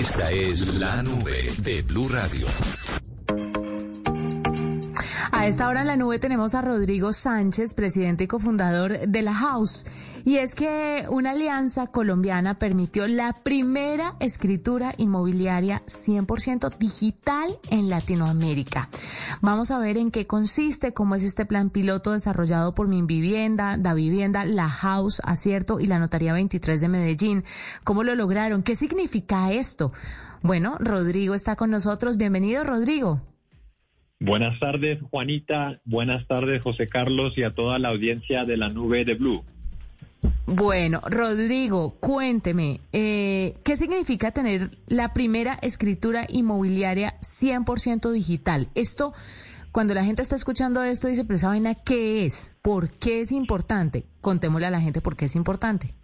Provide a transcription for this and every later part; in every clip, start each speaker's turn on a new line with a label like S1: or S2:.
S1: Esta es la nube de Blue Radio.
S2: A esta hora en la nube tenemos a Rodrigo Sánchez, presidente y cofundador de la House. Y es que una alianza colombiana permitió la primera escritura inmobiliaria 100% digital en Latinoamérica. Vamos a ver en qué consiste, cómo es este plan piloto desarrollado por Mi Vivienda, Da Vivienda, La House, Acierto y la Notaría 23 de Medellín. ¿Cómo lo lograron? ¿Qué significa esto? Bueno, Rodrigo está con nosotros. Bienvenido, Rodrigo.
S3: Buenas tardes, Juanita. Buenas tardes, José Carlos, y a toda la audiencia de la nube de Blue.
S2: Bueno, Rodrigo, cuénteme, eh, ¿qué significa tener la primera escritura inmobiliaria 100% digital? Esto, cuando la gente está escuchando esto, dice, pero esa vaina, ¿qué es? ¿Por qué es importante? Contémosle a la gente por qué es importante.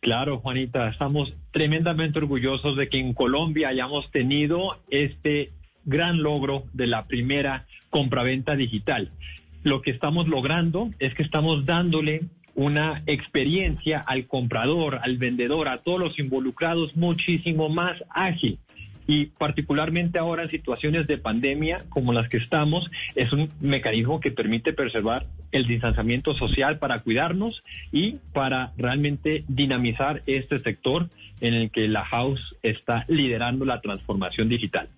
S3: Claro, Juanita, estamos tremendamente orgullosos de que en Colombia hayamos tenido este gran logro de la primera compraventa digital. Lo que estamos logrando es que estamos dándole una experiencia al comprador, al vendedor, a todos los involucrados muchísimo más ágil. Y particularmente ahora en situaciones de pandemia como las que estamos, es un mecanismo que permite preservar el distanciamiento social para cuidarnos y para realmente dinamizar este sector en el que la House está liderando la transformación digital.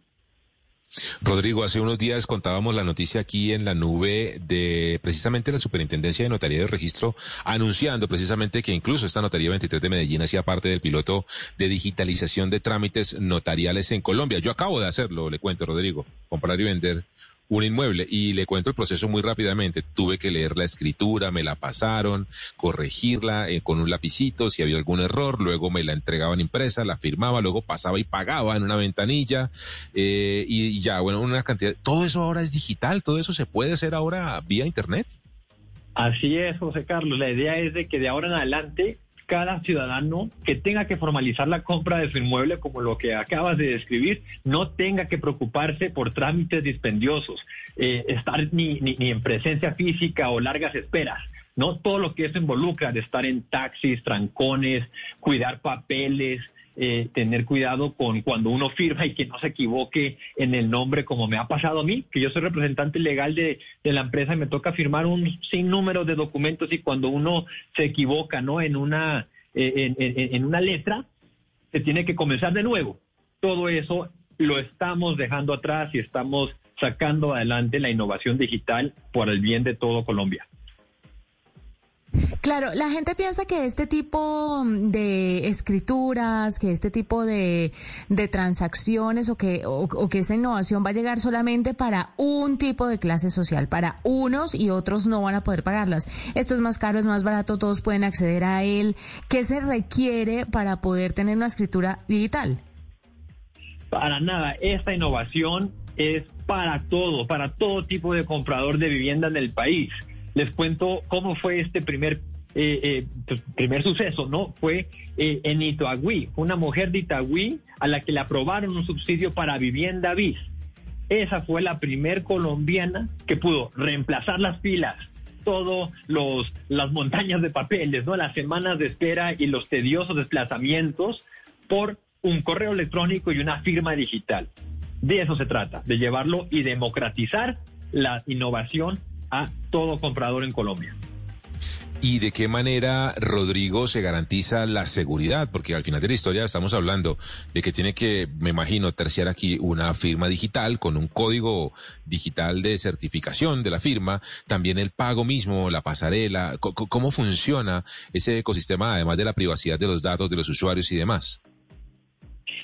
S4: Rodrigo, hace unos días contábamos la noticia aquí en la nube de precisamente la Superintendencia de Notaría de Registro anunciando precisamente que incluso esta Notaría 23 de Medellín hacía parte del piloto de digitalización de trámites notariales en Colombia. Yo acabo de hacerlo, le cuento, Rodrigo, comprar y vender un inmueble y le cuento el proceso muy rápidamente. Tuve que leer la escritura, me la pasaron, corregirla eh, con un lapicito si había algún error, luego me la entregaban impresa, la firmaba, luego pasaba y pagaba en una ventanilla eh, y, ya, bueno, una cantidad. Todo eso ahora es digital, todo eso se puede hacer ahora vía Internet.
S3: Así es, José Carlos. La idea es de que de ahora en adelante cada ciudadano que tenga que formalizar la compra de su inmueble, como lo que acabas de describir, no tenga que preocuparse por trámites dispendiosos, eh, estar ni, ni, ni en presencia física o largas esperas. No todo lo que eso involucra de estar en taxis, trancones, cuidar papeles, eh, tener cuidado con cuando uno firma y que no se equivoque en el nombre, como me ha pasado a mí, que yo soy representante legal de, de la empresa y me toca firmar un sinnúmero de documentos y cuando uno se equivoca, ¿no? En una, eh, en, en, en una letra, se tiene que comenzar de nuevo. Todo eso lo estamos dejando atrás y estamos sacando adelante la innovación digital por el bien de todo Colombia.
S2: Claro, la gente piensa que este tipo de escrituras, que este tipo de, de transacciones o que, o, que esta innovación va a llegar solamente para un tipo de clase social, para unos y otros no van a poder pagarlas. Esto es más caro, es más barato, todos pueden acceder a él. ¿Qué se requiere para poder tener una escritura digital?
S3: Para nada, esta innovación es para todo, para todo tipo de comprador de vivienda en el país les cuento cómo fue este primer eh, eh, pues, primer suceso, ¿no? Fue eh, en Itagüí, una mujer de Itagüí a la que le aprobaron un subsidio para vivienda bis. Esa fue la primer colombiana que pudo reemplazar las filas, todas las montañas de papeles, ¿no? Las semanas de espera y los tediosos desplazamientos por un correo electrónico y una firma digital. De eso se trata, de llevarlo y democratizar la innovación a todo comprador en Colombia.
S4: ¿Y de qué manera, Rodrigo, se garantiza la seguridad? Porque al final de la historia estamos hablando de que tiene que, me imagino, terciar aquí una firma digital con un código digital de certificación de la firma, también el pago mismo, la pasarela. ¿Cómo funciona ese ecosistema, además de la privacidad de los datos de los usuarios y demás?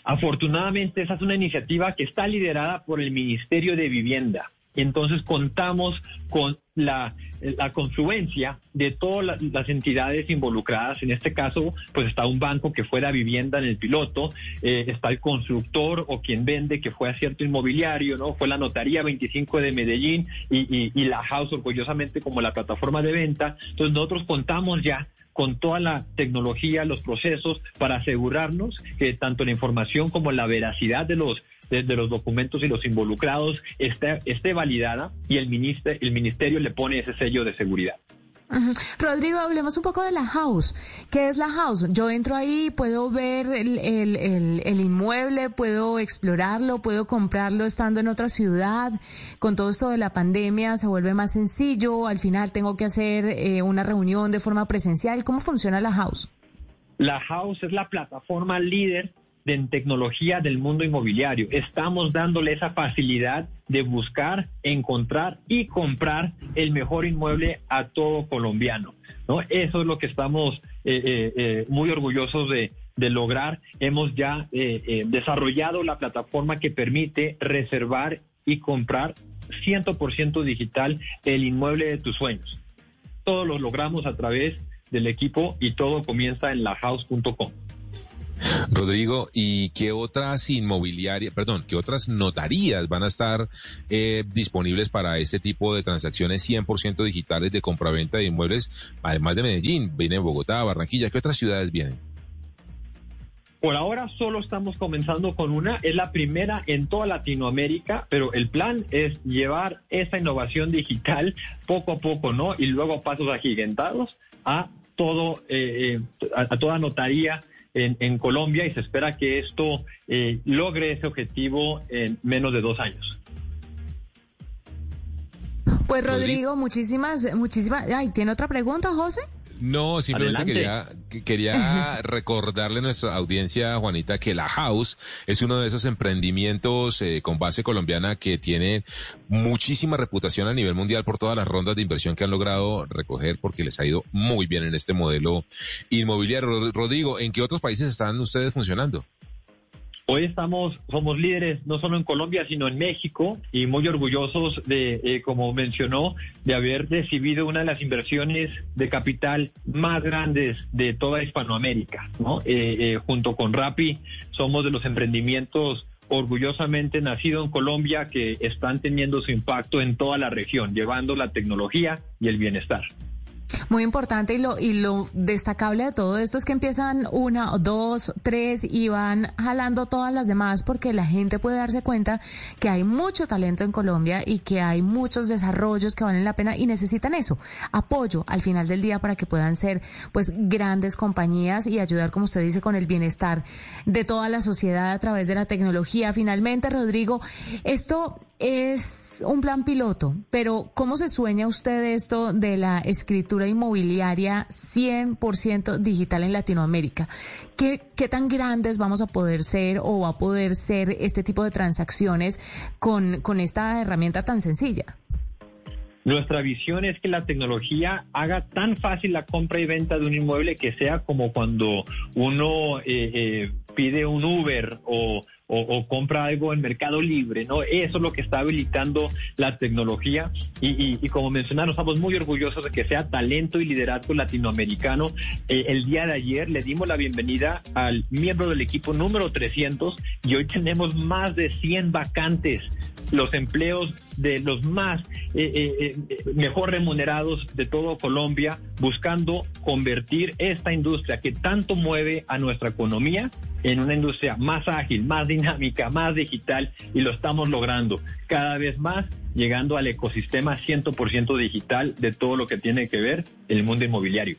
S3: Afortunadamente, esa es una iniciativa que está liderada por el Ministerio de Vivienda entonces contamos con la, la confluencia de todas las entidades involucradas. En este caso, pues está un banco que fue la vivienda en el piloto, eh, está el constructor o quien vende que fue a cierto inmobiliario, ¿no? Fue la notaría 25 de Medellín y, y la House orgullosamente como la plataforma de venta. Entonces nosotros contamos ya con toda la tecnología, los procesos para asegurarnos que tanto la información como la veracidad de los de, los documentos y los involucrados esté, esté validada y el ministerio, el ministerio le pone ese sello de seguridad.
S2: Rodrigo, hablemos un poco de la house. ¿Qué es la house? Yo entro ahí, puedo ver el, el, el, inmueble, puedo explorarlo, puedo comprarlo estando en otra ciudad. Con todo esto de la pandemia se vuelve más sencillo. Al final tengo que hacer eh, una reunión de forma presencial. ¿Cómo funciona la house?
S3: La house es la plataforma líder en tecnología del mundo inmobiliario. Estamos dándole esa facilidad de buscar, encontrar y comprar el mejor inmueble a todo colombiano. ¿no? Eso es lo que estamos eh, eh, eh, muy orgullosos de, de, lograr. Hemos ya desarrollado la plataforma que permite reservar y comprar 100% digital el inmueble de tus sueños. Todo lo logramos a través del equipo y todo comienza en lahouse.com.
S4: Rodrigo, ¿y qué otras inmobiliarias, perdón, qué otras notarías van a estar eh, disponibles para este tipo de transacciones 100% digitales de compraventa de inmuebles, además de Medellín? Viene Bogotá, Barranquilla, ¿qué otras ciudades vienen?
S3: Por ahora solo estamos comenzando con una, es la primera en toda Latinoamérica, pero el plan es llevar esa innovación digital poco a poco, ¿no? Y luego pasos agigantados a todo, eh, eh, a toda notaría en, Colombia y se espera que esto eh, logre ese objetivo en menos de dos años.
S2: Pues Rodrigo, muchísimas, muchísimas. Ay, ¿tiene otra pregunta, José?
S4: No, simplemente quería, quería recordarle a nuestra audiencia, Juanita, que la House es uno de esos emprendimientos eh, con base colombiana que tiene muchísima reputación a nivel mundial por todas las rondas de inversión que han logrado recoger porque les ha ido muy bien en este modelo inmobiliario. Rodrigo, ¿en qué otros países están ustedes funcionando?
S3: Hoy estamos, somos líderes no solo en Colombia, sino en México y muy orgullosos de, eh, como mencionó, de haber recibido una de las inversiones de capital más grandes de toda Hispanoamérica. ¿no? Eh, eh, junto con Rappi, somos de los emprendimientos orgullosamente nacido en Colombia que están teniendo su impacto en toda la región, llevando la tecnología y el bienestar.
S2: Muy importante y lo, y lo destacable de todo esto es que empiezan una, dos, tres y van jalando todas las demás porque la gente puede darse cuenta que hay mucho talento en Colombia y que hay muchos desarrollos que valen la pena y necesitan eso, apoyo al final del día para que puedan ser pues grandes compañías y ayudar, como usted dice, con el bienestar de toda la sociedad a través de la tecnología. Finalmente, Rodrigo, esto es un plan piloto, pero ¿cómo se sueña usted esto de la escritura inmobiliaria 100% digital en Latinoamérica? ¿Qué, ¿Qué tan grandes vamos a poder ser o va a poder ser este tipo de transacciones con, con esta herramienta tan sencilla?
S3: Nuestra visión es que la tecnología haga tan fácil la compra y venta de un inmueble que sea como cuando uno eh, eh, pide un Uber o o, compra algo en Mercado Libre, ¿no? Eso es lo que está habilitando la tecnología y, como mencionaron, estamos muy orgullosos de que sea talento y liderazgo latinoamericano. Eh, el día de ayer le dimos la bienvenida al miembro del equipo número 300 y hoy tenemos más de 100 vacantes los empleos de los más eh, eh, mejor remunerados de todo Colombia, buscando convertir esta industria que tanto mueve a nuestra economía en una industria más ágil, más dinámica, más digital y lo estamos logrando cada vez más llegando al ecosistema 100% digital de todo lo que tiene que ver el mundo inmobiliario.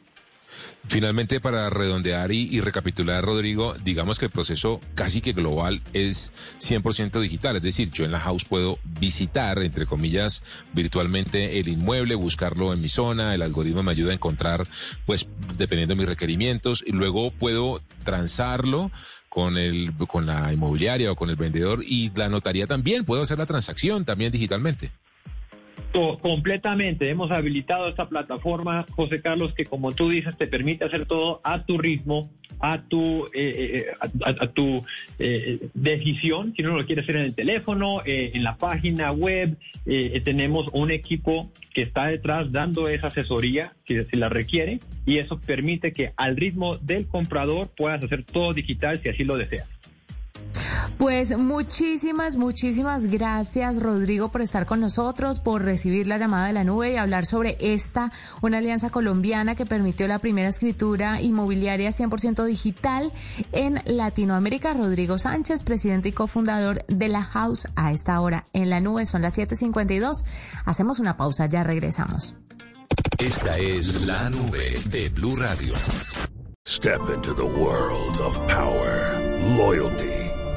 S4: Finalmente, para redondear y, recapitular, Rodrigo, digamos que el proceso casi que global es 100% digital. Es decir, yo en la house puedo visitar, entre comillas, virtualmente el inmueble, buscarlo en mi zona, el algoritmo me ayuda a encontrar, pues, dependiendo de mis requerimientos, y luego puedo transarlo con el con la inmobiliaria o con el vendedor y la notaría también puedo hacer la transacción también digitalmente
S3: completamente. Hemos habilitado esta plataforma, José Carlos, que como tú dices, te permite hacer todo a tu ritmo, a tu, eh, eh, a, tu eh, decisión, si uno lo quiere hacer en el teléfono, eh, en la página web, tenemos un equipo que está detrás dando esa asesoría si, si la requiere y eso permite que al ritmo del comprador puedas hacer todo digital si así lo deseas.
S2: Pues muchísimas, muchísimas gracias, Rodrigo, por estar con nosotros, por recibir la llamada de la nube y hablar sobre esta, una alianza colombiana que permitió la primera escritura inmobiliaria 100% digital en Latinoamérica. Rodrigo Sánchez, presidente y cofundador de la House, a esta hora en la nube. Son las 7:52. Hacemos una pausa, ya regresamos.
S1: Esta es la nube de Blue Radio.
S5: Step into the world of power, loyalty,